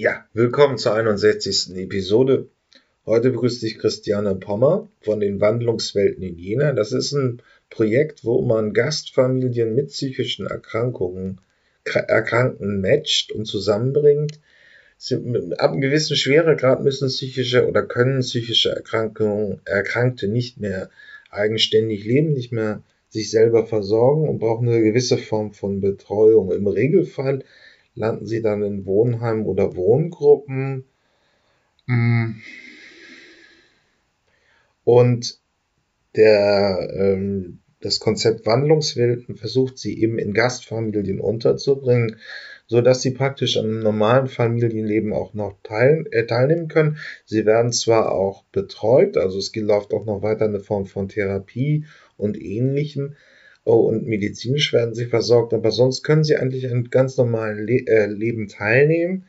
Ja, willkommen zur 61. Episode. Heute begrüßt dich Christiane Pommer von den Wandlungswelten in Jena. Das ist ein Projekt, wo man Gastfamilien mit psychischen Erkrankungen, Erkrankten matcht und zusammenbringt. Ab einem gewissen Schweregrad müssen psychische oder können psychische Erkrankungen, Erkrankte nicht mehr eigenständig leben, nicht mehr sich selber versorgen und brauchen eine gewisse Form von Betreuung. Im Regelfall landen sie dann in Wohnheimen oder Wohngruppen. Mm. Und der, ähm, das Konzept Wandlungswelten versucht sie eben in Gastfamilien unterzubringen, so dass sie praktisch an einem normalen Familienleben auch noch teil, äh, teilnehmen können. Sie werden zwar auch betreut, also es läuft auch noch weiter eine Form von Therapie und ähnlichem, Oh, und medizinisch werden sie versorgt, aber sonst können sie eigentlich an ganz normalen Le äh, Leben teilnehmen.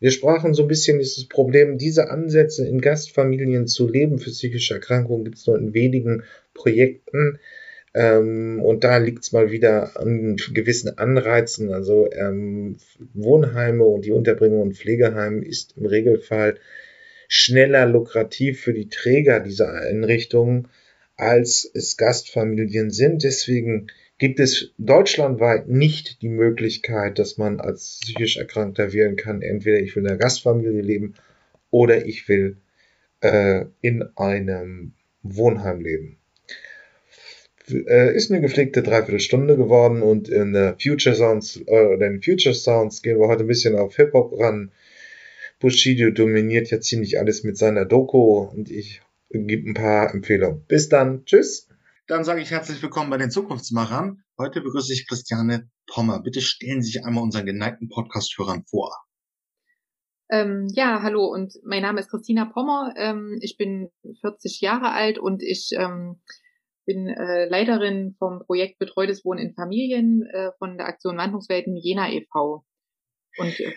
Wir sprachen so ein bisschen dieses Problem, diese Ansätze in Gastfamilien zu leben für psychische Erkrankungen gibt es nur in wenigen Projekten. Ähm, und da liegt es mal wieder an gewissen Anreizen. Also ähm, Wohnheime und die Unterbringung in Pflegeheimen ist im Regelfall schneller lukrativ für die Träger dieser Einrichtungen als es Gastfamilien sind. Deswegen gibt es deutschlandweit nicht die Möglichkeit, dass man als psychisch Erkrankter wählen kann, entweder ich will in einer Gastfamilie leben oder ich will äh, in einem Wohnheim leben. Äh, ist eine gepflegte Dreiviertelstunde geworden und in der Future Sounds äh, oder in Future Sounds gehen wir heute ein bisschen auf Hip-Hop ran. Bushido dominiert ja ziemlich alles mit seiner Doku und ich gibt ein paar Empfehlungen. Bis dann. Tschüss. Dann sage ich herzlich willkommen bei den Zukunftsmachern. Heute begrüße ich Christiane Pommer. Bitte stellen Sie sich einmal unseren geneigten Podcast-Hörern vor. Ähm, ja, hallo und mein Name ist Christina Pommer. Ähm, ich bin 40 Jahre alt und ich ähm, bin äh, Leiterin vom Projekt Betreutes Wohnen in Familien äh, von der Aktion Wandlungswelten Jena e.V. Und äh,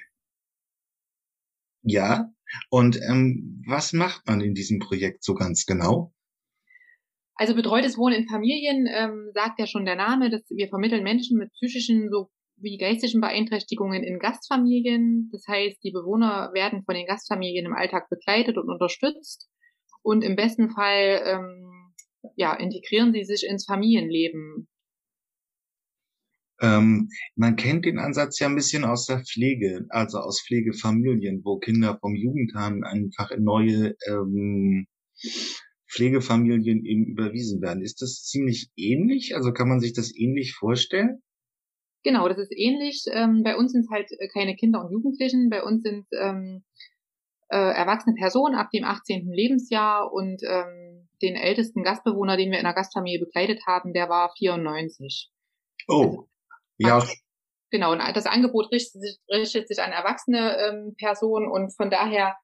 ja, und ähm, was macht man in diesem Projekt so ganz genau? Also betreutes Wohnen in Familien ähm, sagt ja schon der Name, dass wir vermitteln Menschen mit psychischen sowie geistigen Beeinträchtigungen in Gastfamilien. Das heißt, die Bewohner werden von den Gastfamilien im Alltag begleitet und unterstützt und im besten Fall ähm, ja, integrieren sie sich ins Familienleben. Ähm, man kennt den Ansatz ja ein bisschen aus der Pflege, also aus Pflegefamilien, wo Kinder vom Jugendheim einfach in neue ähm, Pflegefamilien eben überwiesen werden. Ist das ziemlich ähnlich? Also kann man sich das ähnlich vorstellen? Genau, das ist ähnlich. Ähm, bei uns sind es halt keine Kinder und Jugendlichen. Bei uns sind ähm, äh, erwachsene Personen ab dem 18. Lebensjahr und ähm, den ältesten Gastbewohner, den wir in der Gastfamilie begleitet haben, der war 94. Oh. Also ja. Genau, und das Angebot richtet sich, richtet sich an erwachsene ähm, Personen und von daher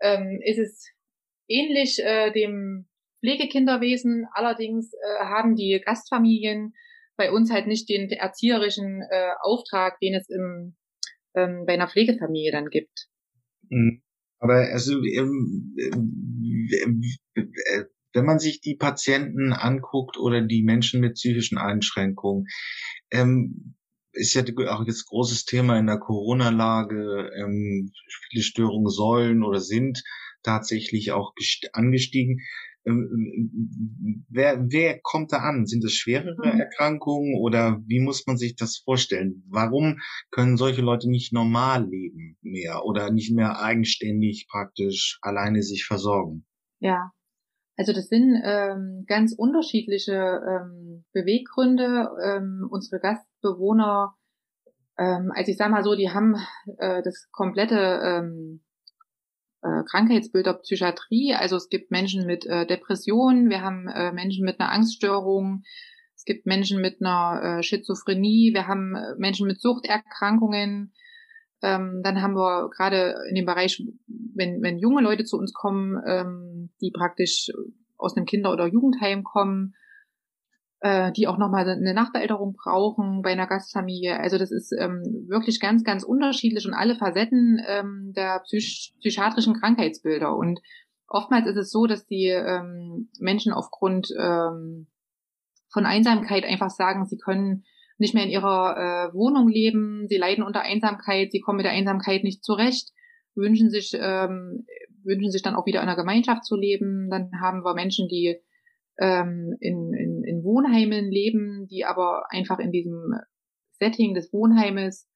ähm, ist es ähnlich äh, dem Pflegekinderwesen. Allerdings äh, haben die Gastfamilien bei uns halt nicht den erzieherischen äh, Auftrag, den es im, ähm, bei einer Pflegefamilie dann gibt. Mhm. Aber also ähm, äh, wenn man sich die Patienten anguckt oder die Menschen mit psychischen Einschränkungen, ähm, ist ja auch jetzt großes Thema in der Corona-Lage. Ähm, viele Störungen sollen oder sind tatsächlich auch angestiegen. Ähm, wer, wer kommt da an? Sind es schwerere mhm. Erkrankungen oder wie muss man sich das vorstellen? Warum können solche Leute nicht normal leben mehr oder nicht mehr eigenständig praktisch alleine sich versorgen? Ja, also das sind ähm, ganz unterschiedliche ähm, Beweggründe. Ähm, unsere Gastbewohner, ähm, also ich sage mal so, die haben äh, das komplette ähm, äh, Krankheitsbild der Psychiatrie. Also es gibt Menschen mit äh, Depressionen, wir haben äh, Menschen mit einer Angststörung, es gibt Menschen mit einer äh, Schizophrenie, wir haben äh, Menschen mit Suchterkrankungen, ähm, dann haben wir gerade in dem Bereich, wenn, wenn junge Leute zu uns kommen, ähm, die praktisch aus einem Kinder- oder Jugendheim kommen, äh, die auch nochmal eine Nachbeälterung brauchen bei einer Gastfamilie. Also das ist ähm, wirklich ganz, ganz unterschiedlich und alle Facetten ähm, der psych psychiatrischen Krankheitsbilder. Und oftmals ist es so, dass die ähm, Menschen aufgrund ähm, von Einsamkeit einfach sagen, sie können nicht mehr in ihrer äh, Wohnung leben, sie leiden unter Einsamkeit, sie kommen mit der Einsamkeit nicht zurecht wünschen sich, ähm, wünschen sich dann auch wieder in einer Gemeinschaft zu leben. Dann haben wir Menschen, die ähm, in, in Wohnheimen leben, die aber einfach in diesem Setting des Wohnheimes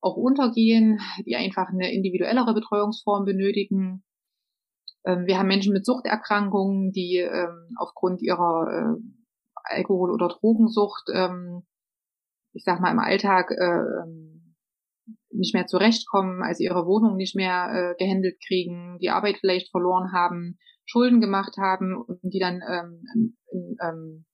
auch untergehen, die einfach eine individuellere Betreuungsform benötigen. Ähm, wir haben Menschen mit Suchterkrankungen, die ähm, aufgrund ihrer äh, Alkohol- oder Drogensucht, ähm, ich sag mal, im Alltag äh, nicht mehr zurechtkommen, also ihre Wohnung nicht mehr äh, gehandelt kriegen, die Arbeit vielleicht verloren haben, Schulden gemacht haben und die dann ähm, in, ähm,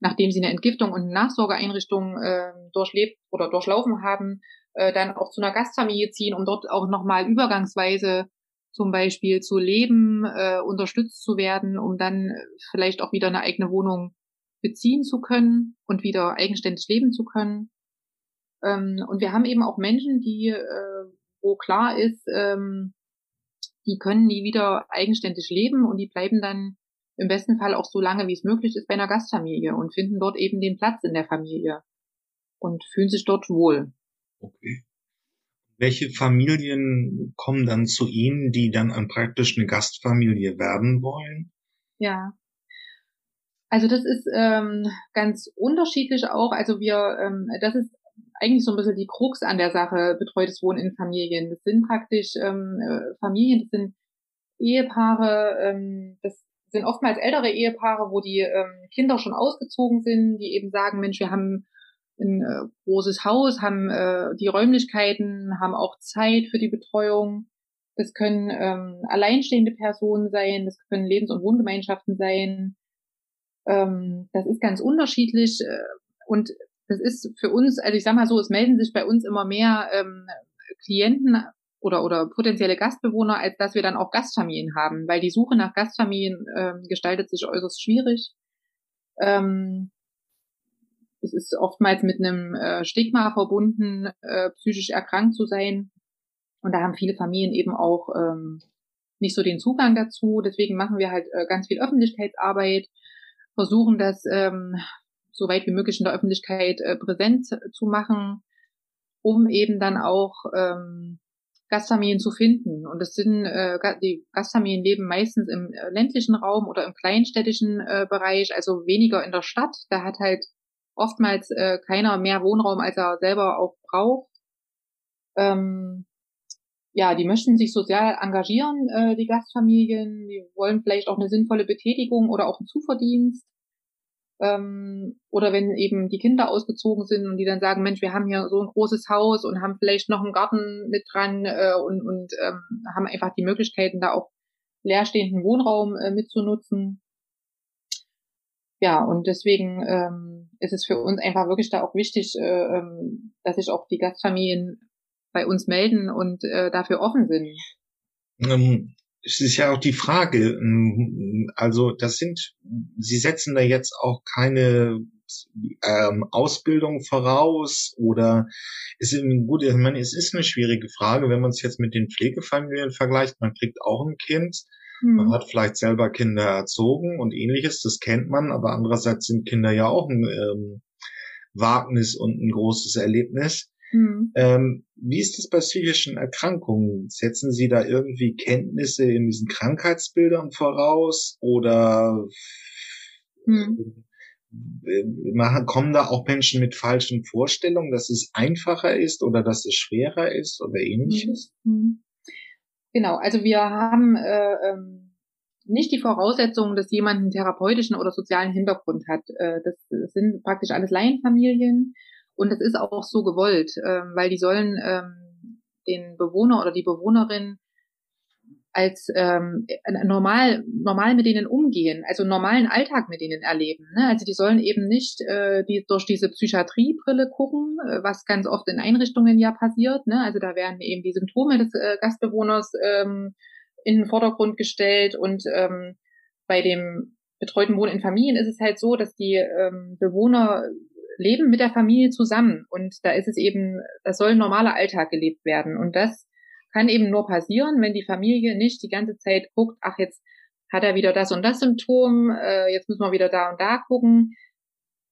nachdem sie eine Entgiftung und eine Nachsorgeeinrichtung äh, durchlebt oder durchlaufen haben, äh, dann auch zu einer Gastfamilie ziehen, um dort auch nochmal übergangsweise zum Beispiel zu leben, äh, unterstützt zu werden, um dann vielleicht auch wieder eine eigene Wohnung beziehen zu können und wieder eigenständig leben zu können. Ähm, und wir haben eben auch Menschen, die, äh, wo klar ist, ähm, die können nie wieder eigenständig leben und die bleiben dann im besten Fall auch so lange, wie es möglich ist, bei einer Gastfamilie und finden dort eben den Platz in der Familie und fühlen sich dort wohl. Okay. Welche Familien kommen dann zu Ihnen, die dann an praktisch eine Gastfamilie werden wollen? Ja. Also das ist ähm, ganz unterschiedlich auch. Also wir, ähm, das ist eigentlich so ein bisschen die Krux an der Sache, betreutes Wohnen in Familien. Das sind praktisch ähm, äh, Familien, das sind Ehepaare, ähm, das sind oftmals ältere Ehepaare, wo die ähm, Kinder schon ausgezogen sind, die eben sagen, Mensch, wir haben ein äh, großes Haus, haben äh, die Räumlichkeiten, haben auch Zeit für die Betreuung. Das können ähm, alleinstehende Personen sein, das können Lebens- und Wohngemeinschaften sein. Ähm, das ist ganz unterschiedlich äh, und das ist für uns, also ich sag mal so, es melden sich bei uns immer mehr ähm, Klienten oder, oder potenzielle Gastbewohner, als dass wir dann auch Gastfamilien haben, weil die Suche nach Gastfamilien ähm, gestaltet sich äußerst schwierig. Ähm, es ist oftmals mit einem äh, Stigma verbunden, äh, psychisch erkrankt zu sein. Und da haben viele Familien eben auch ähm, nicht so den Zugang dazu. Deswegen machen wir halt äh, ganz viel Öffentlichkeitsarbeit, versuchen das ähm, so weit wie möglich in der Öffentlichkeit äh, präsent zu machen, um eben dann auch ähm, Gastfamilien zu finden. Und das sind äh, die Gastfamilien leben meistens im äh, ländlichen Raum oder im kleinstädtischen äh, Bereich, also weniger in der Stadt. Da hat halt oftmals äh, keiner mehr Wohnraum, als er selber auch braucht. Ähm, ja, die möchten sich sozial engagieren, äh, die Gastfamilien. Die wollen vielleicht auch eine sinnvolle Betätigung oder auch einen Zuverdienst. Ähm, oder wenn eben die Kinder ausgezogen sind und die dann sagen, Mensch, wir haben hier so ein großes Haus und haben vielleicht noch einen Garten mit dran äh, und, und ähm, haben einfach die Möglichkeiten, da auch leerstehenden Wohnraum äh, mitzunutzen. Ja, und deswegen ähm, ist es für uns einfach wirklich da auch wichtig, äh, ähm, dass sich auch die Gastfamilien bei uns melden und äh, dafür offen sind. Ähm, es ist ja auch die Frage, ähm, also das sind, Sie setzen da jetzt auch keine ähm, Ausbildung voraus oder ist gut, ich meine, es ist eine schwierige Frage, wenn man es jetzt mit den Pflegefamilien vergleicht, man kriegt auch ein Kind, mhm. man hat vielleicht selber Kinder erzogen und ähnliches, das kennt man, aber andererseits sind Kinder ja auch ein ähm, Wagnis und ein großes Erlebnis. Mhm. Ähm, wie ist es bei psychischen Erkrankungen? Setzen Sie da irgendwie Kenntnisse in diesen Krankheitsbildern voraus oder mhm. machen, kommen da auch Menschen mit falschen Vorstellungen, dass es einfacher ist oder dass es schwerer ist oder ähnliches? Mhm. Genau, also wir haben äh, ähm, nicht die Voraussetzungen, dass jemand einen therapeutischen oder sozialen Hintergrund hat. Äh, das sind praktisch alles Laienfamilien und es ist auch so gewollt, ähm, weil die sollen ähm, den Bewohner oder die Bewohnerin als ähm, normal normal mit denen umgehen, also normalen Alltag mit denen erleben. Ne? Also die sollen eben nicht äh, die, durch diese Psychiatriebrille gucken, äh, was ganz oft in Einrichtungen ja passiert. Ne? Also da werden eben die Symptome des äh, Gastbewohners ähm, in den Vordergrund gestellt und ähm, bei dem betreuten Wohnen in Familien ist es halt so, dass die ähm, Bewohner leben mit der Familie zusammen und da ist es eben, das soll ein normaler Alltag gelebt werden und das kann eben nur passieren, wenn die Familie nicht die ganze Zeit guckt, ach jetzt hat er wieder das und das Symptom, äh, jetzt müssen wir wieder da und da gucken.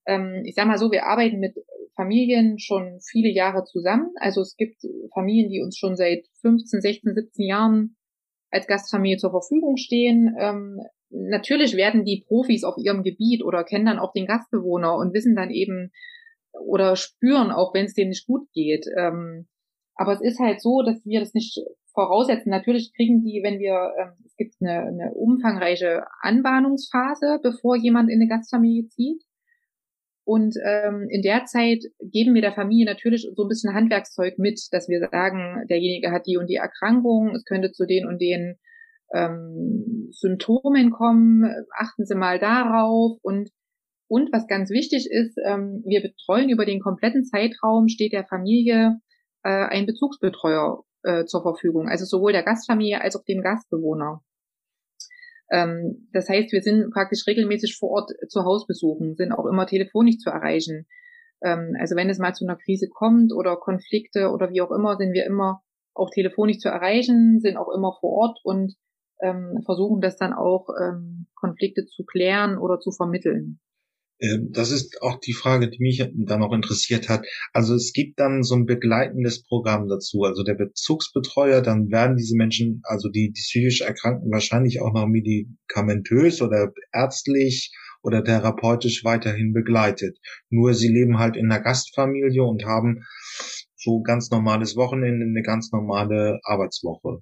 Ähm, ich sag mal so, wir arbeiten mit Familien schon viele Jahre zusammen. Also es gibt Familien, die uns schon seit 15, 16, 17 Jahren als Gastfamilie zur Verfügung stehen. Ähm, natürlich werden die Profis auf ihrem Gebiet oder kennen dann auch den Gastbewohner und wissen dann eben oder spüren auch, wenn es dem nicht gut geht. Ähm, aber es ist halt so, dass wir das nicht voraussetzen. Natürlich kriegen die, wenn wir, ähm, es gibt eine, eine umfangreiche Anbahnungsphase, bevor jemand in eine Gastfamilie zieht. Und ähm, in der Zeit geben wir der Familie natürlich so ein bisschen Handwerkszeug mit, dass wir sagen, derjenige hat die und die Erkrankung, es könnte zu den und den ähm, Symptomen kommen, achten Sie mal darauf und und was ganz wichtig ist, ähm, wir betreuen über den kompletten Zeitraum, steht der Familie äh, ein Bezugsbetreuer äh, zur Verfügung, also sowohl der Gastfamilie als auch dem Gastbewohner. Ähm, das heißt, wir sind praktisch regelmäßig vor Ort zu Hausbesuchen, sind auch immer telefonisch zu erreichen. Ähm, also wenn es mal zu einer Krise kommt oder Konflikte oder wie auch immer, sind wir immer auch telefonisch zu erreichen, sind auch immer vor Ort und ähm, versuchen das dann auch ähm, Konflikte zu klären oder zu vermitteln. Ähm, das ist auch die Frage, die mich dann auch interessiert hat. Also es gibt dann so ein begleitendes Programm dazu. Also der Bezugsbetreuer, dann werden diese Menschen, also die, die psychisch Erkrankten wahrscheinlich auch noch medikamentös oder ärztlich oder therapeutisch weiterhin begleitet. Nur sie leben halt in einer Gastfamilie und haben so ganz normales Wochenende, eine ganz normale Arbeitswoche.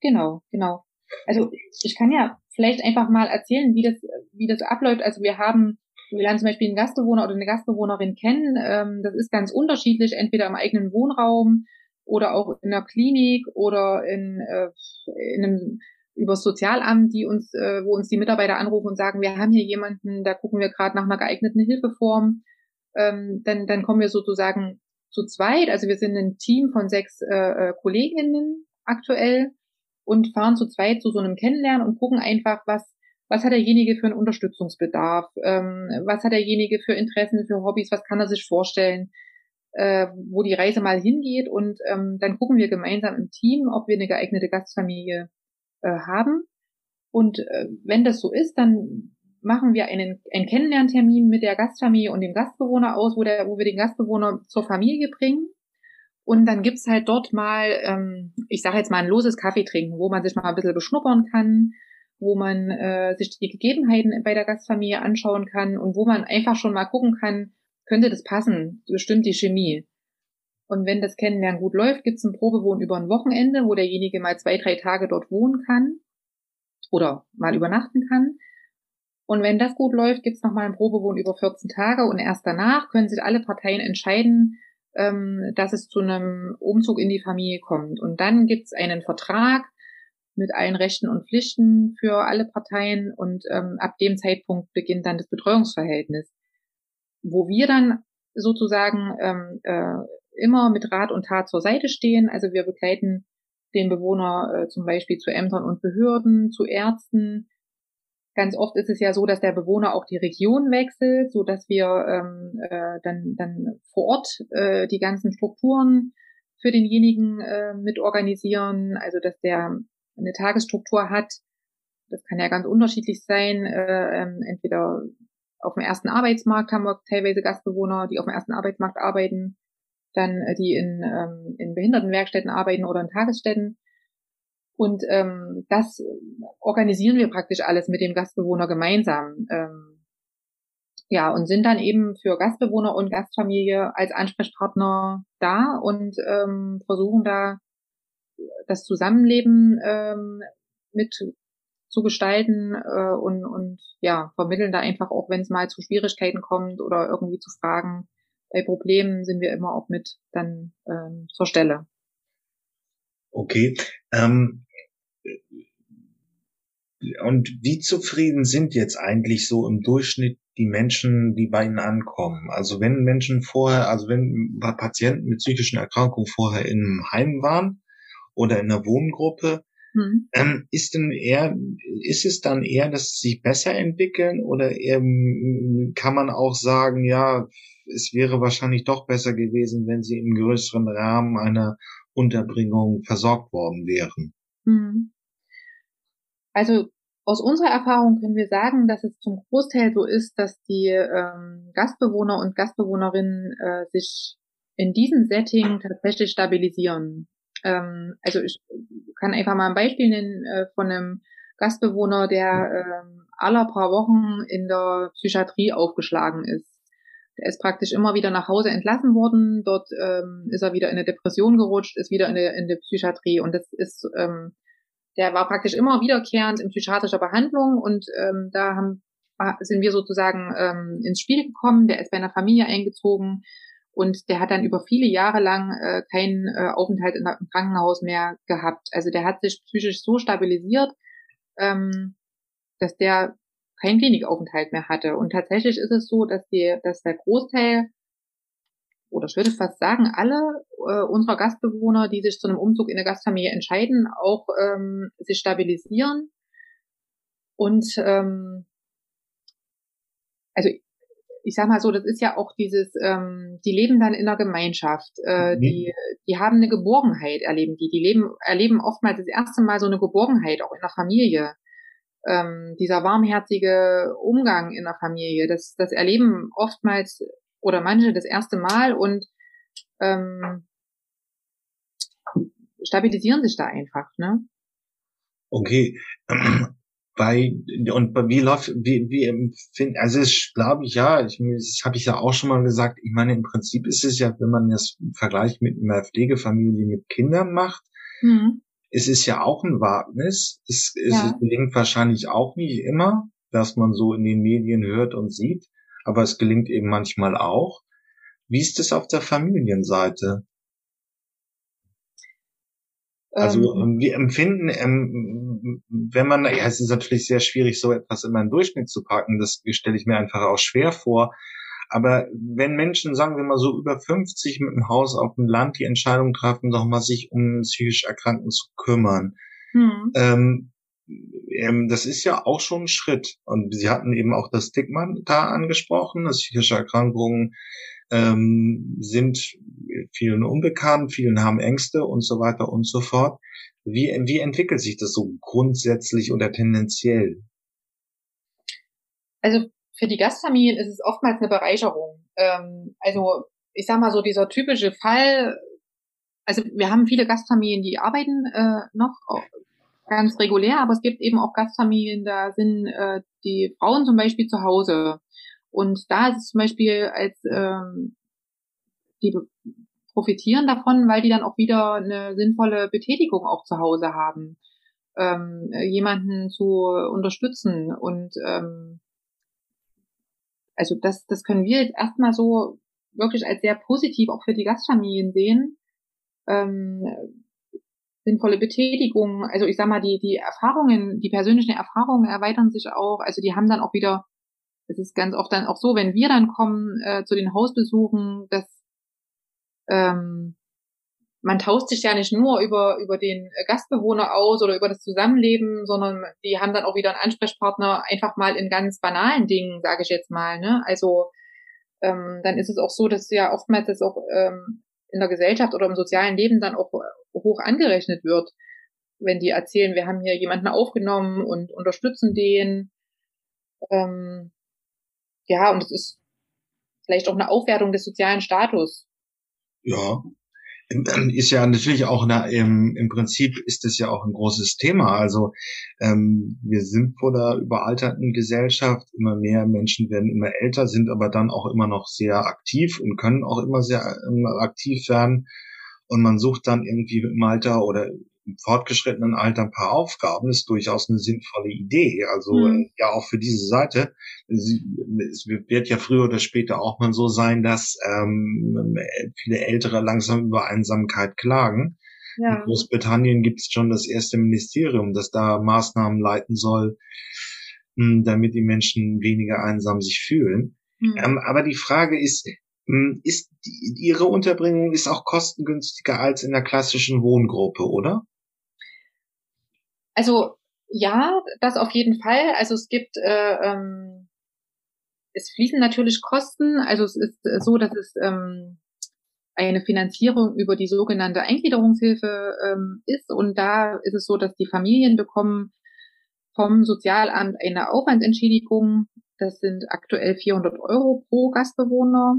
Genau, genau. Also ich kann ja vielleicht einfach mal erzählen, wie das, wie das abläuft. Also wir haben wir lernen zum Beispiel einen Gastbewohner oder eine Gastbewohnerin kennen. Ähm, das ist ganz unterschiedlich, entweder im eigenen Wohnraum oder auch in der Klinik oder in, äh, in einem über das Sozialamt, die uns, äh, wo uns die Mitarbeiter anrufen und sagen, wir haben hier jemanden, da gucken wir gerade nach einer geeigneten Hilfeform. Ähm, dann, dann kommen wir sozusagen zu zweit. Also wir sind ein Team von sechs äh, äh Kolleginnen aktuell und fahren zu zweit zu so einem Kennenlernen und gucken einfach, was was hat derjenige für einen Unterstützungsbedarf, ähm, was hat derjenige für Interessen, für Hobbys, was kann er sich vorstellen, äh, wo die Reise mal hingeht? Und ähm, dann gucken wir gemeinsam im Team, ob wir eine geeignete Gastfamilie äh, haben. Und äh, wenn das so ist, dann machen wir einen, einen Kennenlerntermin mit der Gastfamilie und dem Gastbewohner aus, wo, der, wo wir den Gastbewohner zur Familie bringen. Und dann gibt's halt dort mal, ähm, ich sage jetzt mal ein loses Kaffee trinken, wo man sich mal ein bisschen beschnuppern kann, wo man äh, sich die Gegebenheiten bei der Gastfamilie anschauen kann und wo man einfach schon mal gucken kann, könnte das passen, bestimmt die Chemie. Und wenn das Kennenlernen gut läuft, gibt es ein Probewohnen über ein Wochenende, wo derjenige mal zwei, drei Tage dort wohnen kann oder mal übernachten kann. Und wenn das gut läuft, gibt es nochmal ein Probewohnen über 14 Tage und erst danach können sich alle Parteien entscheiden, ähm, dass es zu einem Umzug in die Familie kommt. Und dann gibt es einen Vertrag, mit allen Rechten und Pflichten für alle Parteien und ähm, ab dem Zeitpunkt beginnt dann das Betreuungsverhältnis, wo wir dann sozusagen ähm, äh, immer mit Rat und Tat zur Seite stehen. Also wir begleiten den Bewohner äh, zum Beispiel zu Ämtern und Behörden, zu Ärzten. Ganz oft ist es ja so, dass der Bewohner auch die Region wechselt, so dass wir ähm, äh, dann, dann vor Ort äh, die ganzen Strukturen für denjenigen äh, mit organisieren, also dass der eine Tagesstruktur hat. Das kann ja ganz unterschiedlich sein. Äh, ähm, entweder auf dem ersten Arbeitsmarkt haben wir teilweise Gastbewohner, die auf dem ersten Arbeitsmarkt arbeiten, dann äh, die in, ähm, in Behindertenwerkstätten arbeiten oder in Tagesstätten. Und ähm, das organisieren wir praktisch alles mit dem Gastbewohner gemeinsam. Ähm, ja, und sind dann eben für Gastbewohner und Gastfamilie als Ansprechpartner da und ähm, versuchen da das Zusammenleben ähm, mit zu gestalten äh, und, und ja, vermitteln da einfach auch, wenn es mal zu Schwierigkeiten kommt oder irgendwie zu Fragen, bei Problemen sind wir immer auch mit dann ähm, zur Stelle. Okay. Ähm, und wie zufrieden sind jetzt eigentlich so im Durchschnitt die Menschen, die bei Ihnen ankommen? Also wenn Menschen vorher, also wenn Patienten mit psychischen Erkrankungen vorher im Heim waren, oder in einer Wohngruppe, ähm, ist denn eher, ist es dann eher, dass sie sich besser entwickeln oder ähm, kann man auch sagen, ja, es wäre wahrscheinlich doch besser gewesen, wenn sie im größeren Rahmen einer Unterbringung versorgt worden wären? Mhm. Also aus unserer Erfahrung können wir sagen, dass es zum Großteil so ist, dass die ähm, Gastbewohner und Gastbewohnerinnen äh, sich in diesem Setting tatsächlich stabilisieren. Ähm, also ich kann einfach mal ein Beispiel nennen äh, von einem Gastbewohner, der ähm, aller paar Wochen in der Psychiatrie aufgeschlagen ist. Der ist praktisch immer wieder nach Hause entlassen worden. Dort ähm, ist er wieder in eine Depression gerutscht, ist wieder in der, in der Psychiatrie. Und das ist, ähm, der war praktisch immer wiederkehrend in psychiatrischer Behandlung. Und ähm, da haben, sind wir sozusagen ähm, ins Spiel gekommen. Der ist bei einer Familie eingezogen. Und der hat dann über viele Jahre lang äh, keinen äh, Aufenthalt im Krankenhaus mehr gehabt. Also der hat sich psychisch so stabilisiert, ähm, dass der keinen Klinikaufenthalt mehr hatte. Und tatsächlich ist es so, dass die, dass der Großteil oder ich würde fast sagen, alle äh, unserer Gastbewohner, die sich zu einem Umzug in eine Gastfamilie entscheiden, auch ähm, sich stabilisieren. Und ähm, also ich sag mal so, das ist ja auch dieses, ähm, die leben dann in einer Gemeinschaft, äh, mhm. die, die haben eine Geborgenheit, erleben die, die leben, erleben oftmals das erste Mal so eine Geborgenheit auch in der Familie ähm, dieser warmherzige Umgang in der Familie, das, das erleben oftmals oder manche das erste Mal und ähm, stabilisieren sich da einfach, ne? Okay. Bei, und wie läuft, wie, wie empfinden, also es glaube ich ja, ich, das habe ich ja auch schon mal gesagt, ich meine, im Prinzip ist es ja, wenn man das im Vergleich mit einer Pflegefamilie mit Kindern macht, mhm es ist ja auch ein Wagnis. Es, es ja. gelingt wahrscheinlich auch nicht immer, dass man so in den Medien hört und sieht, aber es gelingt eben manchmal auch. Wie ist es auf der Familienseite? Also ähm, wir empfinden, ähm, wenn man, ja, es ist natürlich sehr schwierig, so etwas in Durchschnitt zu packen, das stelle ich mir einfach auch schwer vor, aber wenn Menschen, sagen wir mal so über 50 mit dem Haus auf dem Land die Entscheidung treffen, doch mal sich um psychisch Erkrankten zu kümmern, hm. ähm, ähm, das ist ja auch schon ein Schritt. Und Sie hatten eben auch das Stigma da angesprochen, dass psychische Erkrankungen ähm, sind vielen unbekannt, vielen haben Ängste und so weiter und so fort. Wie, wie entwickelt sich das so grundsätzlich oder tendenziell? Also für die Gastfamilien ist es oftmals eine Bereicherung. Ähm, also ich sag mal so dieser typische Fall, also wir haben viele Gastfamilien, die arbeiten äh, noch ganz regulär, aber es gibt eben auch Gastfamilien, da sind äh, die Frauen zum Beispiel zu Hause. Und da ist es zum Beispiel als ähm, die profitieren davon, weil die dann auch wieder eine sinnvolle Betätigung auch zu Hause haben, ähm, jemanden zu unterstützen und ähm, also das, das können wir jetzt erstmal so wirklich als sehr positiv auch für die Gastfamilien sehen. Ähm, sinnvolle Betätigung, also ich sag mal, die, die Erfahrungen, die persönlichen Erfahrungen erweitern sich auch, also die haben dann auch wieder, es ist ganz oft dann auch so, wenn wir dann kommen äh, zu den Hausbesuchen, dass ähm, man tauscht sich ja nicht nur über, über den Gastbewohner aus oder über das Zusammenleben, sondern die haben dann auch wieder einen Ansprechpartner einfach mal in ganz banalen Dingen, sage ich jetzt mal. Ne? Also ähm, dann ist es auch so, dass ja oftmals das auch ähm, in der Gesellschaft oder im sozialen Leben dann auch hoch angerechnet wird, wenn die erzählen, wir haben hier jemanden aufgenommen und unterstützen den. Ähm, ja, und es ist vielleicht auch eine Aufwertung des sozialen Status. Ja, ist ja natürlich auch eine, im, im Prinzip ist es ja auch ein großes Thema. Also ähm, wir sind vor der überalterten Gesellschaft, immer mehr Menschen werden immer älter, sind aber dann auch immer noch sehr aktiv und können auch immer sehr immer aktiv werden. Und man sucht dann irgendwie im Alter oder fortgeschrittenen Alter ein paar Aufgaben, ist durchaus eine sinnvolle Idee. Also mhm. ja auch für diese Seite. Es wird ja früher oder später auch mal so sein, dass ähm, viele Ältere langsam über Einsamkeit klagen. Ja. In Großbritannien gibt es schon das erste Ministerium, das da Maßnahmen leiten soll, hm, damit die Menschen weniger einsam sich fühlen. Mhm. Ähm, aber die Frage ist, hm, ist ihre Unterbringung ist auch kostengünstiger als in der klassischen Wohngruppe, oder? Also ja, das auf jeden Fall. Also es gibt, äh, ähm, es fließen natürlich Kosten. Also es ist äh, so, dass es ähm, eine Finanzierung über die sogenannte Eingliederungshilfe ähm, ist. Und da ist es so, dass die Familien bekommen vom Sozialamt eine Aufwandsentschädigung. Das sind aktuell 400 Euro pro Gastbewohner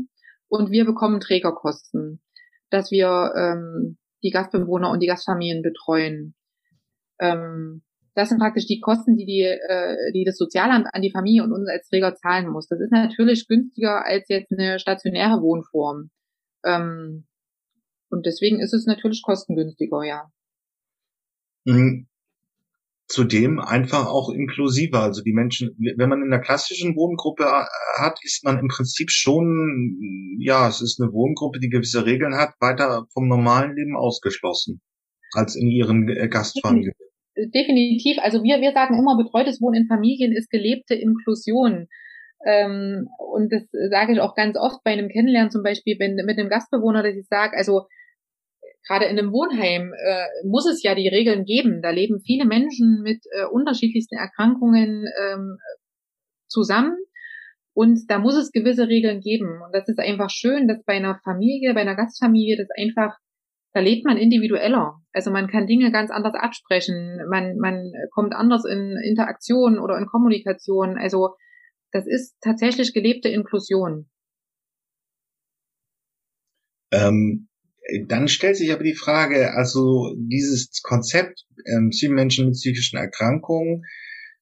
und wir bekommen Trägerkosten, dass wir ähm, die Gastbewohner und die Gastfamilien betreuen. Ähm, das sind praktisch die Kosten, die, die, äh, die das Sozialamt an die Familie und uns als Träger zahlen muss. Das ist natürlich günstiger als jetzt eine stationäre Wohnform. Ähm, und deswegen ist es natürlich kostengünstiger, ja. Mhm. Zudem einfach auch inklusiver. Also die Menschen, wenn man in der klassischen Wohngruppe äh, hat, ist man im Prinzip schon, ja, es ist eine Wohngruppe, die gewisse Regeln hat, weiter vom normalen Leben ausgeschlossen als in ihren äh, Gastfamilien definitiv, also wir, wir sagen immer, betreutes Wohnen in Familien ist gelebte Inklusion. Ähm, und das sage ich auch ganz oft bei einem Kennenlernen, zum Beispiel wenn, mit einem Gastbewohner, dass ich sage, also gerade in einem Wohnheim äh, muss es ja die Regeln geben. Da leben viele Menschen mit äh, unterschiedlichsten Erkrankungen ähm, zusammen. Und da muss es gewisse Regeln geben. Und das ist einfach schön, dass bei einer Familie, bei einer Gastfamilie das einfach da lebt man individueller. Also man kann Dinge ganz anders absprechen, man, man kommt anders in Interaktion oder in Kommunikation. Also das ist tatsächlich gelebte Inklusion. Ähm, dann stellt sich aber die Frage, also dieses Konzept, ähm, Menschen mit psychischen Erkrankungen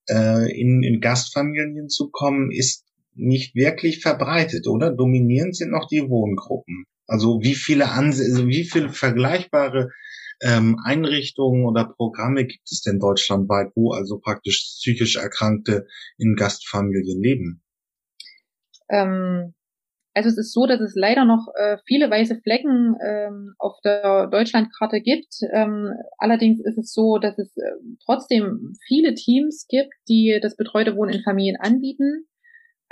äh, in, in Gastfamilien zu kommen, ist nicht wirklich verbreitet, oder? Dominierend sind noch die Wohngruppen. Also wie viele Anse also wie viele vergleichbare ähm, Einrichtungen oder Programme gibt es denn deutschlandweit, wo also praktisch psychisch Erkrankte in Gastfamilien leben? Ähm, also es ist so, dass es leider noch äh, viele weiße Flecken ähm, auf der Deutschlandkarte gibt. Ähm, allerdings ist es so, dass es äh, trotzdem viele Teams gibt, die das betreute Wohnen in Familien anbieten.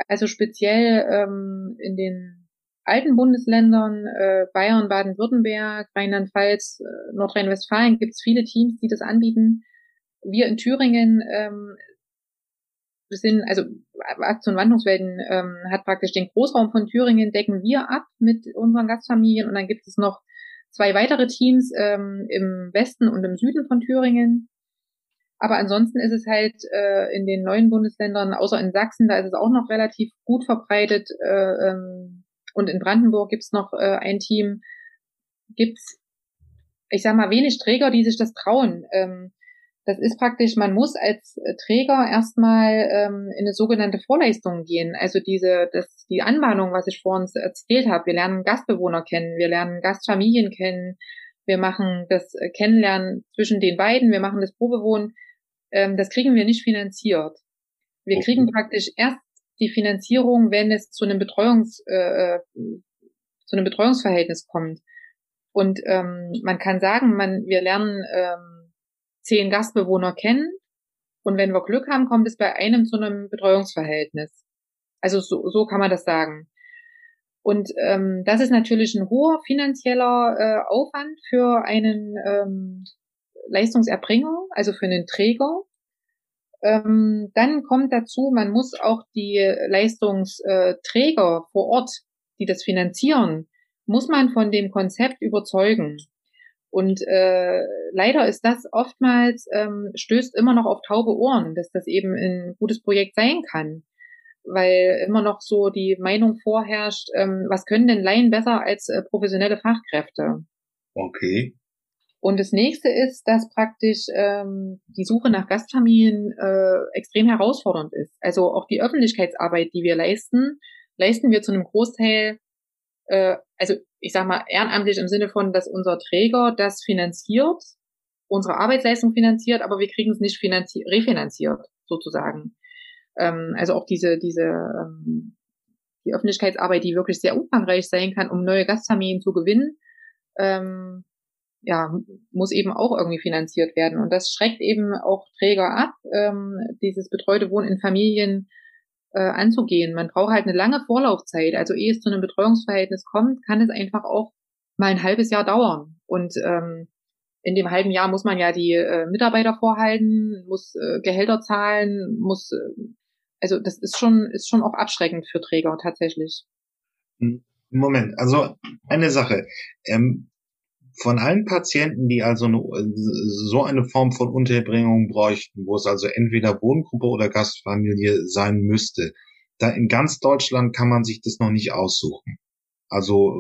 Also speziell ähm, in den alten Bundesländern, äh, Bayern, Baden-Württemberg, Rheinland-Pfalz, äh, Nordrhein-Westfalen gibt es viele Teams, die das anbieten. Wir in Thüringen ähm, sind, also Aktion Wandlungswelten ähm, hat praktisch den Großraum von Thüringen, decken wir ab mit unseren Gastfamilien und dann gibt es noch zwei weitere Teams ähm, im Westen und im Süden von Thüringen. Aber ansonsten ist es halt äh, in den neuen Bundesländern, außer in Sachsen, da ist es auch noch relativ gut verbreitet, äh, ähm, und in Brandenburg gibt's noch äh, ein Team, gibt's, ich sag mal, wenig Träger, die sich das trauen. Ähm, das ist praktisch, man muss als Träger erstmal ähm, in eine sogenannte Vorleistung gehen. Also diese, das, die Anmahnung, was ich vorhin erzählt habe. Wir lernen Gastbewohner kennen, wir lernen Gastfamilien kennen, wir machen das Kennenlernen zwischen den beiden, wir machen das Probewohnen. Ähm, das kriegen wir nicht finanziert. Wir kriegen praktisch erst die Finanzierung, wenn es zu einem Betreuungs, äh, äh, zu einem Betreuungsverhältnis kommt. Und ähm, man kann sagen, man, wir lernen ähm, zehn Gastbewohner kennen und wenn wir Glück haben, kommt es bei einem zu einem Betreuungsverhältnis. Also so, so kann man das sagen. Und ähm, das ist natürlich ein hoher finanzieller äh, Aufwand für einen ähm, Leistungserbringer, also für einen Träger. Ähm, dann kommt dazu, man muss auch die Leistungsträger vor Ort, die das finanzieren, muss man von dem Konzept überzeugen. Und äh, leider ist das oftmals, ähm, stößt immer noch auf taube Ohren, dass das eben ein gutes Projekt sein kann. Weil immer noch so die Meinung vorherrscht, ähm, was können denn Laien besser als äh, professionelle Fachkräfte? Okay. Und das nächste ist, dass praktisch ähm, die Suche nach Gastfamilien äh, extrem herausfordernd ist. Also auch die Öffentlichkeitsarbeit, die wir leisten, leisten wir zu einem Großteil, äh, also ich sag mal ehrenamtlich im Sinne von, dass unser Träger das finanziert, unsere Arbeitsleistung finanziert, aber wir kriegen es nicht finanziert, refinanziert sozusagen. Ähm, also auch diese diese ähm, die Öffentlichkeitsarbeit, die wirklich sehr umfangreich sein kann, um neue Gastfamilien zu gewinnen. Ähm, ja, muss eben auch irgendwie finanziert werden. Und das schreckt eben auch Träger ab, ähm, dieses betreute Wohnen in Familien äh, anzugehen. Man braucht halt eine lange Vorlaufzeit. Also ehe es zu einem Betreuungsverhältnis kommt, kann es einfach auch mal ein halbes Jahr dauern. Und ähm, in dem halben Jahr muss man ja die äh, Mitarbeiter vorhalten, muss äh, Gehälter zahlen, muss äh, also das ist schon ist schon auch abschreckend für Träger tatsächlich. Moment, also eine Sache. Ähm, von allen Patienten, die also eine, so eine Form von Unterbringung bräuchten, wo es also entweder Wohngruppe oder Gastfamilie sein müsste, da in ganz Deutschland kann man sich das noch nicht aussuchen. Also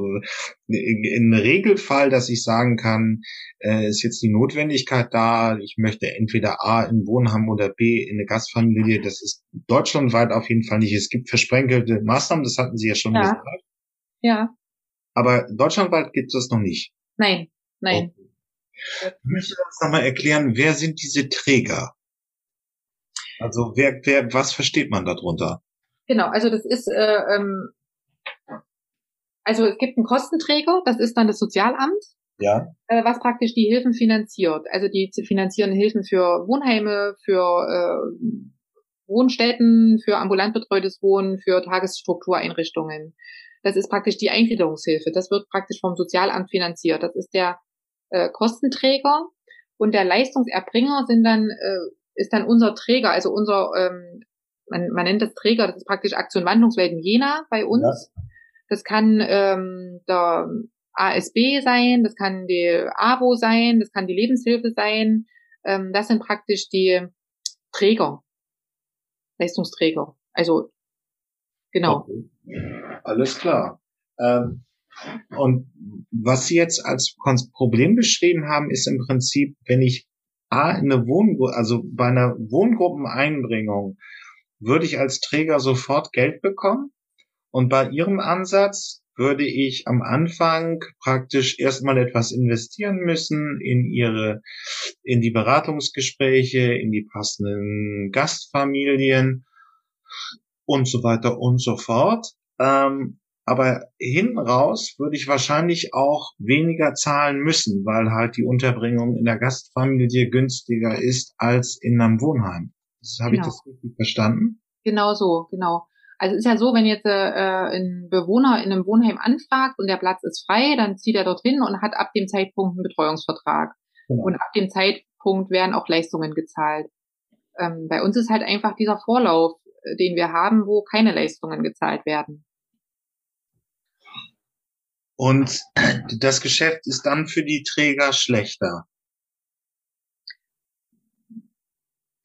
äh, im Regelfall, dass ich sagen kann, äh, ist jetzt die Notwendigkeit da, ich möchte entweder A in Wohnheim oder B in eine Gastfamilie, das ist deutschlandweit auf jeden Fall nicht. Es gibt versprenkelte Maßnahmen, das hatten Sie ja schon Ja. gesagt. Ja. Aber deutschlandweit gibt es das noch nicht. Nein. Nein. Ich möchte uns nochmal erklären, wer sind diese Träger? Also wer, wer, was versteht man darunter? Genau, also das ist, äh, ähm, also es gibt einen Kostenträger, das ist dann das Sozialamt, Ja. äh, was praktisch die Hilfen finanziert. Also die finanzieren Hilfen für Wohnheime, für äh, Wohnstätten, für ambulant betreutes Wohnen, für Tagesstruktureinrichtungen. Das ist praktisch die Eingliederungshilfe. Das wird praktisch vom Sozialamt finanziert. Das ist der äh, Kostenträger und der Leistungserbringer sind dann äh, ist dann unser Träger, also unser ähm, man, man nennt das Träger, das ist praktisch Aktion Wandlungswelten Jena bei uns. Das kann ähm, der ASB sein, das kann die AWO sein, das kann die Lebenshilfe sein. Ähm, das sind praktisch die Träger, Leistungsträger. Also genau. Okay. Alles klar. Ähm, und was Sie jetzt als Problem beschrieben haben, ist im Prinzip, wenn ich A, in eine Wohngruppe, also bei einer Wohngruppeneinbringung, würde ich als Träger sofort Geld bekommen. Und bei Ihrem Ansatz würde ich am Anfang praktisch erstmal etwas investieren müssen in Ihre, in die Beratungsgespräche, in die passenden Gastfamilien und so weiter und so fort. Ähm, aber hinten raus würde ich wahrscheinlich auch weniger zahlen müssen, weil halt die Unterbringung in der Gastfamilie günstiger ist als in einem Wohnheim. Das, Habe Genau. ich das richtig verstanden? Genau so, genau. Also es ist ja so, wenn jetzt äh, ein Bewohner in einem Wohnheim anfragt und der Platz ist frei, dann zieht er dorthin und hat ab dem Zeitpunkt einen Betreuungsvertrag. Genau. Und ab dem Zeitpunkt werden auch Leistungen gezahlt. Ähm, bei uns ist halt einfach dieser Vorlauf, den wir haben, wo keine Leistungen gezahlt werden. Und das Geschäft ist dann für die Träger schlechter.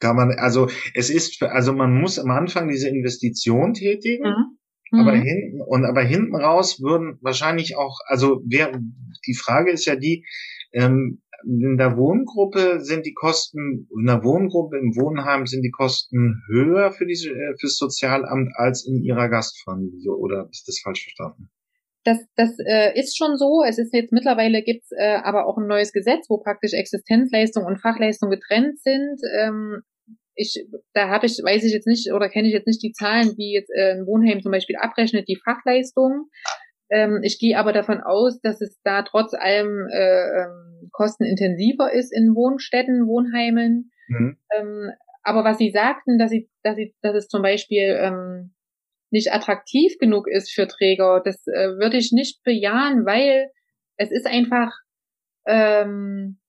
Kann man, also es ist, also man muss am Anfang diese Investition tätigen, aber Mhm. hinten und aber hinten raus würden wahrscheinlich auch, also wer, die Frage ist ja die, ähm, in der Wohngruppe sind die Kosten, in der Wohngruppe im Wohnheim sind die Kosten höher für diese äh, fürs Sozialamt als in ihrer Gastfamilie oder ist das falsch verstanden? Das, das äh, ist schon so. Es ist jetzt mittlerweile gibt's äh, aber auch ein neues Gesetz, wo praktisch Existenzleistung und Fachleistung getrennt sind. Ähm, ich, da habe ich, weiß ich jetzt nicht oder kenne ich jetzt nicht die Zahlen, wie jetzt äh, ein Wohnheim zum Beispiel abrechnet die Fachleistung. Ähm, ich gehe aber davon aus, dass es da trotz allem äh, ähm, kostenintensiver ist in Wohnstätten, Wohnheimen. Mhm. Ähm, aber was Sie sagten, dass Sie, dass Sie, dass es zum Beispiel ähm, nicht attraktiv genug ist für Träger, das äh, würde ich nicht bejahen, weil es ist einfach, ähm,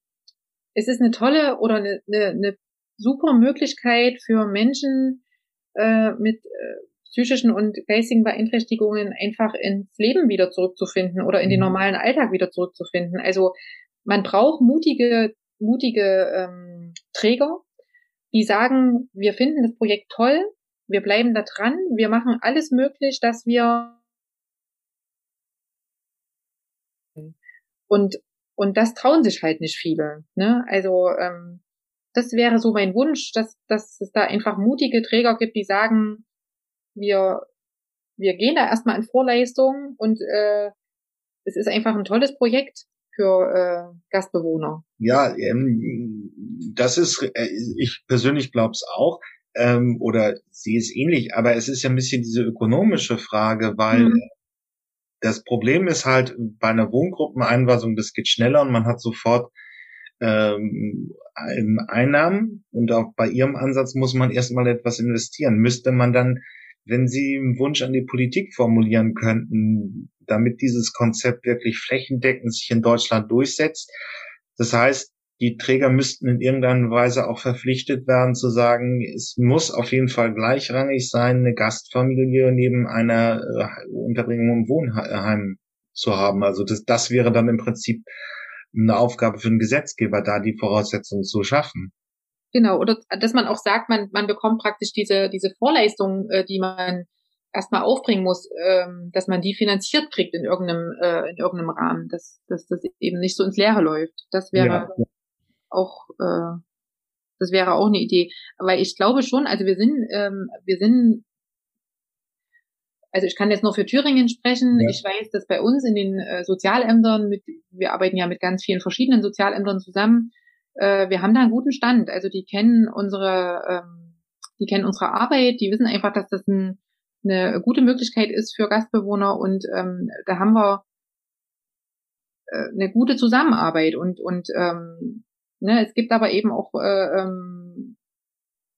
es ist eine tolle oder eine, eine, eine super Möglichkeit für Menschen äh, mit äh, psychischen und geistigen Beeinträchtigungen einfach ins Leben wieder zurückzufinden oder in den Mhm. normalen Alltag wieder zurückzufinden. Also man braucht mutige, mutige ähm, Träger, die sagen, wir finden das Projekt toll, wir bleiben da dran, wir machen alles möglich, dass wir und und das trauen sich halt nicht viele. Ne? Also ähm, das wäre so mein Wunsch, dass, dass es da einfach mutige Träger gibt, die sagen, wir wir gehen da erstmal in Vorleistung und äh, es ist einfach ein tolles Projekt für äh, Gastbewohner. Ja, ähm, das ist, äh, ich persönlich glaube es auch, ähm, oder sehe es ähnlich, aber es ist ja ein bisschen diese ökonomische Frage, weil Mhm. das Problem ist halt bei einer Wohngruppeneinweisung, das geht schneller und man hat sofort ähm, Einnahmen und auch bei Ihrem Ansatz muss man erstmal etwas investieren. Müsste man dann, wenn Sie einen Wunsch an die Politik formulieren könnten, damit dieses Konzept wirklich flächendeckend sich in Deutschland durchsetzt, das heißt, die Träger müssten in irgendeiner Weise auch verpflichtet werden zu sagen, es muss auf jeden Fall gleichrangig sein, eine Gastfamilie neben einer äh, Unterbringung im Wohnheim zu haben. Also das, das wäre dann im Prinzip eine Aufgabe für den Gesetzgeber, da die Voraussetzungen zu schaffen. Genau, oder dass man auch sagt, man, man bekommt praktisch diese, diese Vorleistung, äh, die man erstmal aufbringen muss, ähm, dass man die finanziert kriegt in irgendeinem, äh, in irgendeinem Rahmen, dass, dass das eben nicht so ins Leere läuft. Das wäre ja. auch, äh, das wäre auch eine Idee. Aber ich glaube schon, also wir sind, ähm, wir sind, also ich kann jetzt nur für Thüringen sprechen. Ja. Ich weiß, dass bei uns in den äh, Sozialämtern, mit, wir arbeiten ja mit ganz vielen verschiedenen Sozialämtern zusammen, äh, wir haben da einen guten Stand. Also die kennen unsere, ähm, die kennen unsere Arbeit, die wissen einfach, dass das ein, eine gute Möglichkeit ist für Gastbewohner und ähm, da haben wir äh, eine gute Zusammenarbeit und und ähm, ne, es gibt aber eben auch äh, ähm,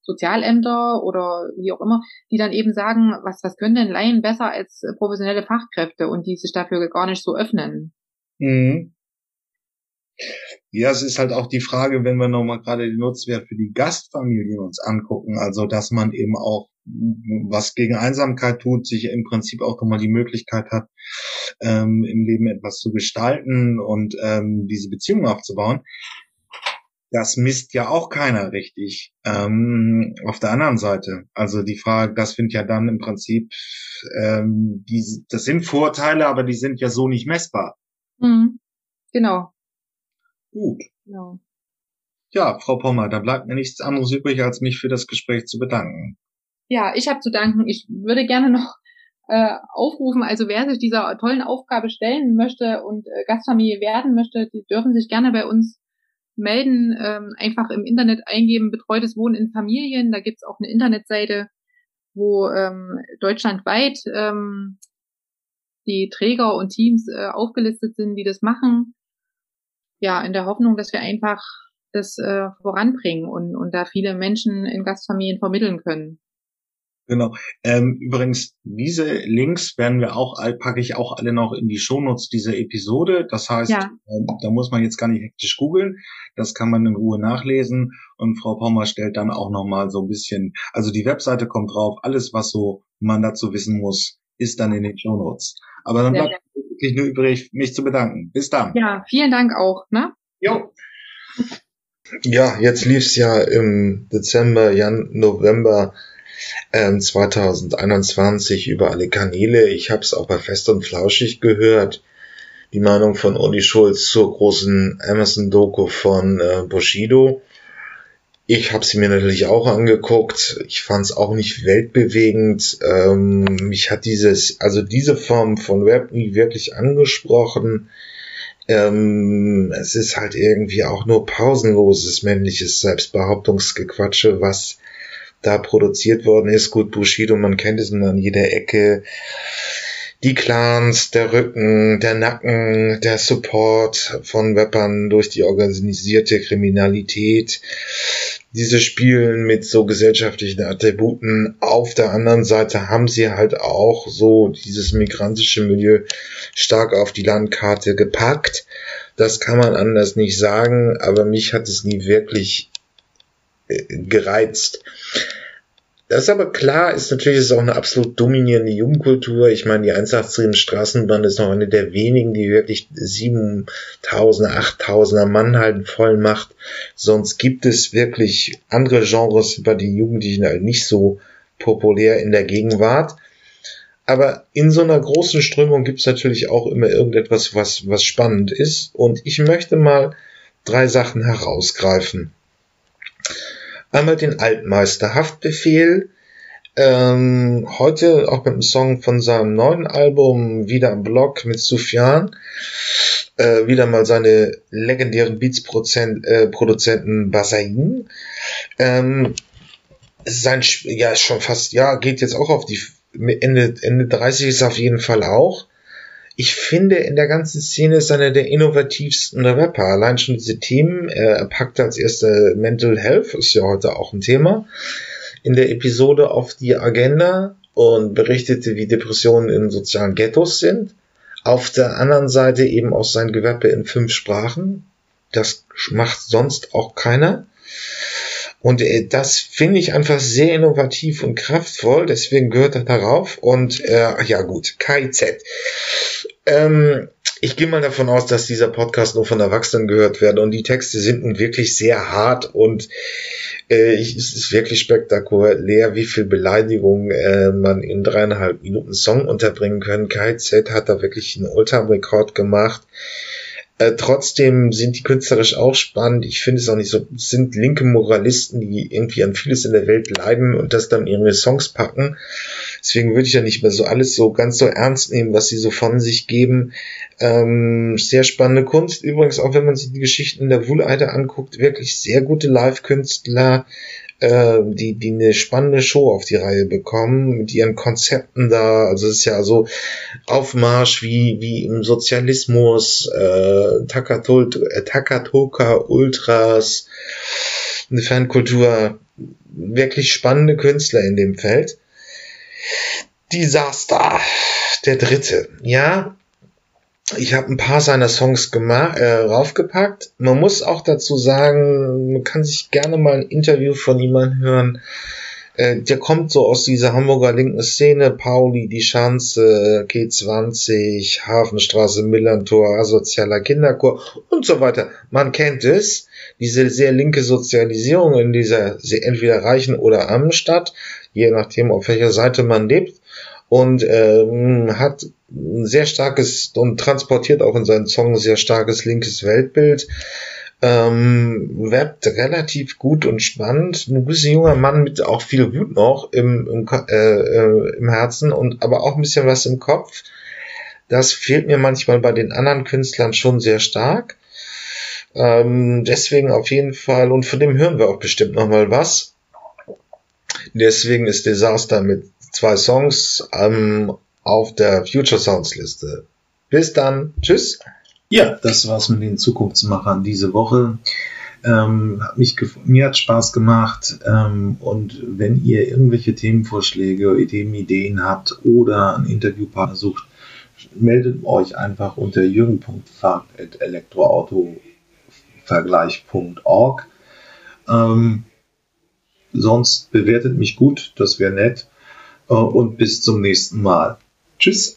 Sozialämter oder wie auch immer, die dann eben sagen, was was können denn Laien besser als professionelle Fachkräfte und die sich dafür gar nicht so öffnen. Mhm. Ja, es ist halt auch die Frage, wenn wir nochmal gerade den Nutzwert für die Gastfamilien uns angucken, also dass man eben auch was gegen Einsamkeit tut, sich im Prinzip auch nochmal die Möglichkeit hat, ähm, im Leben etwas zu gestalten und ähm, diese Beziehung aufzubauen. Das misst ja auch keiner richtig. Ähm, auf der anderen Seite, also die Frage, das sind ja dann im Prinzip, ähm, die, das sind Vorteile, aber die sind ja so nicht messbar. Mhm. Genau. Gut. Ja. ja, Frau Pommer, da bleibt mir nichts anderes übrig, als mich für das Gespräch zu bedanken. Ja, ich habe zu danken. Ich würde gerne noch äh, aufrufen, also wer sich dieser tollen Aufgabe stellen möchte und äh, Gastfamilie werden möchte, die dürfen sich gerne bei uns melden, ähm, einfach im Internet eingeben, betreutes Wohnen in Familien. Da gibt's auch eine Internetseite, wo ähm, deutschlandweit ähm, die Träger und Teams äh, aufgelistet sind, die das machen ja, in der Hoffnung, dass wir einfach das äh, voranbringen und, und da viele Menschen in Gastfamilien vermitteln können. Genau. Ähm, übrigens, diese Links werden wir auch, packe ich auch alle noch in die Shownotes dieser Episode. Das heißt, ja. äh, da muss man jetzt gar nicht hektisch googeln. Das kann man in Ruhe nachlesen. Und Frau Pommer stellt dann auch nochmal so ein bisschen, also die Webseite kommt drauf. Alles, was so man dazu wissen muss, ist dann in den Shownotes. Aber dann bleibt wirklich nur übrig, mich zu bedanken. Bis dann. Ja, vielen Dank auch. Ne? Jo. Ja, jetzt lief's ja im Dezember, Jan, November ähm, 2021 über alle Kanäle. Ich habe es auch bei Fest und Flauschig gehört. Die Meinung von Uli Schulz zur großen Amazon-Doku von äh, Bushido. Ich habe sie mir natürlich auch angeguckt. Ich fand es auch nicht weltbewegend. Ähm, mich hat dieses, also diese Form von Web nie wirklich angesprochen. Ähm, es ist halt irgendwie auch nur pausenloses männliches Selbstbehauptungsgequatsche, was da produziert worden ist. Gut, Bushido, man kennt es an jeder Ecke die Clans, der Rücken, der Nacken, der Support von Weapern durch die organisierte Kriminalität. Diese spielen mit so gesellschaftlichen Attributen. Auf der anderen Seite haben sie halt auch so dieses migrantische Milieu stark auf die Landkarte gepackt. Das kann man anders nicht sagen, aber mich hat es nie wirklich äh, gereizt. Das ist aber klar, ist natürlich ist auch eine absolut dominierende Jugendkultur. Ich meine, die 187 Straßenbahn ist noch eine der wenigen, die wirklich 7000, 8000er Mann halt voll macht. Sonst gibt es wirklich andere Genres, bei die Jugendlichen halt nicht so populär in der Gegenwart. Aber in so einer großen Strömung gibt es natürlich auch immer irgendetwas, was, was spannend ist. Und ich möchte mal drei Sachen herausgreifen. Einmal den Altmeister Haftbefehl. Ähm, heute auch mit einem Song von seinem neuen Album wieder am Blog mit Sufjan. Äh, wieder mal seine legendären Beats-Produzenten äh, Basain. Ähm, sein, ja, schon fast, ja, geht jetzt auch auf die Ende, Ende 30 ist auf jeden Fall auch ich finde, in der ganzen Szene ist einer der innovativsten Rapper. Allein schon diese Themen, er packt als erste Mental Health, ist ja heute auch ein Thema, in der Episode auf die Agenda und berichtete, wie Depressionen in sozialen Ghettos sind. Auf der anderen Seite eben auch sein Gewerbe in fünf Sprachen. Das macht sonst auch keiner. Und äh, das finde ich einfach sehr innovativ und kraftvoll, deswegen gehört er darauf. Und äh, ja gut, KIZ. Ähm, ich gehe mal davon aus, dass dieser Podcast nur von Erwachsenen gehört wird und die Texte sind nun wirklich sehr hart und äh, es ist wirklich spektakulär, wie viel Beleidigung äh, man in dreieinhalb Minuten Song unterbringen kann. KZ hat da wirklich einen Ultra-Rekord gemacht. Äh, trotzdem sind die künstlerisch auch spannend. Ich finde es auch nicht so, sind linke Moralisten, die irgendwie an vieles in der Welt leiden und das dann ihre Songs packen. Deswegen würde ich ja nicht mehr so alles so ganz so ernst nehmen, was sie so von sich geben. Ähm, sehr spannende Kunst. Übrigens, auch wenn man sich die Geschichten der Wuhleide anguckt, wirklich sehr gute Live-Künstler, äh, die, die eine spannende Show auf die Reihe bekommen, mit ihren Konzepten da. Also es ist ja so Aufmarsch wie, wie im Sozialismus, äh, Takatoka Ultras, eine Fankultur. Wirklich spannende Künstler in dem Feld. Disaster, der dritte. Ja, ich habe ein paar seiner Songs gemacht, äh, raufgepackt. Man muss auch dazu sagen, man kann sich gerne mal ein Interview von jemandem hören. Äh, der kommt so aus dieser Hamburger linken Szene, Pauli, die Schanze, G20, Hafenstraße, Millantor, asozialer Kinderchor und so weiter. Man kennt es, diese sehr linke Sozialisierung in dieser entweder reichen oder armen Stadt, je nachdem auf welcher Seite man lebt und ähm, hat ein sehr starkes und transportiert auch in seinen Songs sehr starkes linkes Weltbild. Ähm, werbt relativ gut und spannend. Ein bisschen junger Mann mit auch viel Wut noch im, im, äh, äh, im Herzen und aber auch ein bisschen was im Kopf. Das fehlt mir manchmal bei den anderen Künstlern schon sehr stark. Ähm, deswegen auf jeden Fall, und von dem hören wir auch bestimmt nochmal was. Deswegen ist Desaster mit zwei Songs ähm, auf der Future Sounds Liste. Bis dann. Tschüss. Ja, das war's mit den Zukunftsmachern diese Woche. Ähm, hat mich mir hat Spaß gemacht ähm, und wenn ihr irgendwelche Themenvorschläge, Ideen, Ideen habt oder einen Interviewpartner sucht, meldet euch einfach unter jürgen.fahrt.elektroautovergleich.org. Ähm, sonst bewertet mich gut, das wäre nett. Äh, und bis zum nächsten Mal. Tschüss.